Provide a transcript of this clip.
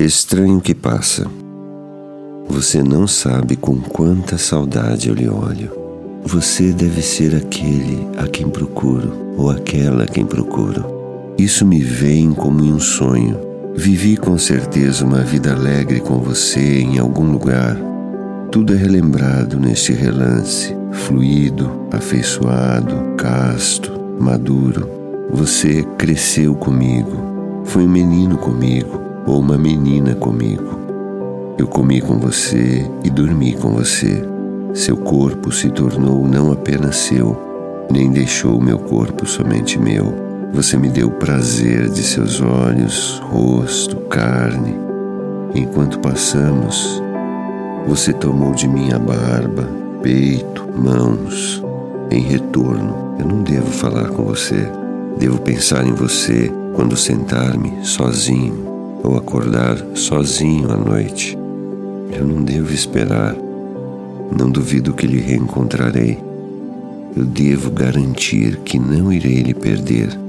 Estranho que passa. Você não sabe com quanta saudade eu lhe olho. Você deve ser aquele a quem procuro, ou aquela a quem procuro. Isso me vem como em um sonho. Vivi com certeza uma vida alegre com você em algum lugar. Tudo é relembrado neste relance, fluido, afeiçoado, casto, maduro. Você cresceu comigo, foi um menino comigo ou uma menina comigo. Eu comi com você e dormi com você. Seu corpo se tornou não apenas seu, nem deixou meu corpo somente meu. Você me deu prazer de seus olhos, rosto, carne. Enquanto passamos, você tomou de mim a barba, peito, mãos. Em retorno, eu não devo falar com você. Devo pensar em você quando sentar-me sozinho ou acordar sozinho à noite. Eu não devo esperar. Não duvido que lhe reencontrarei. Eu devo garantir que não irei lhe perder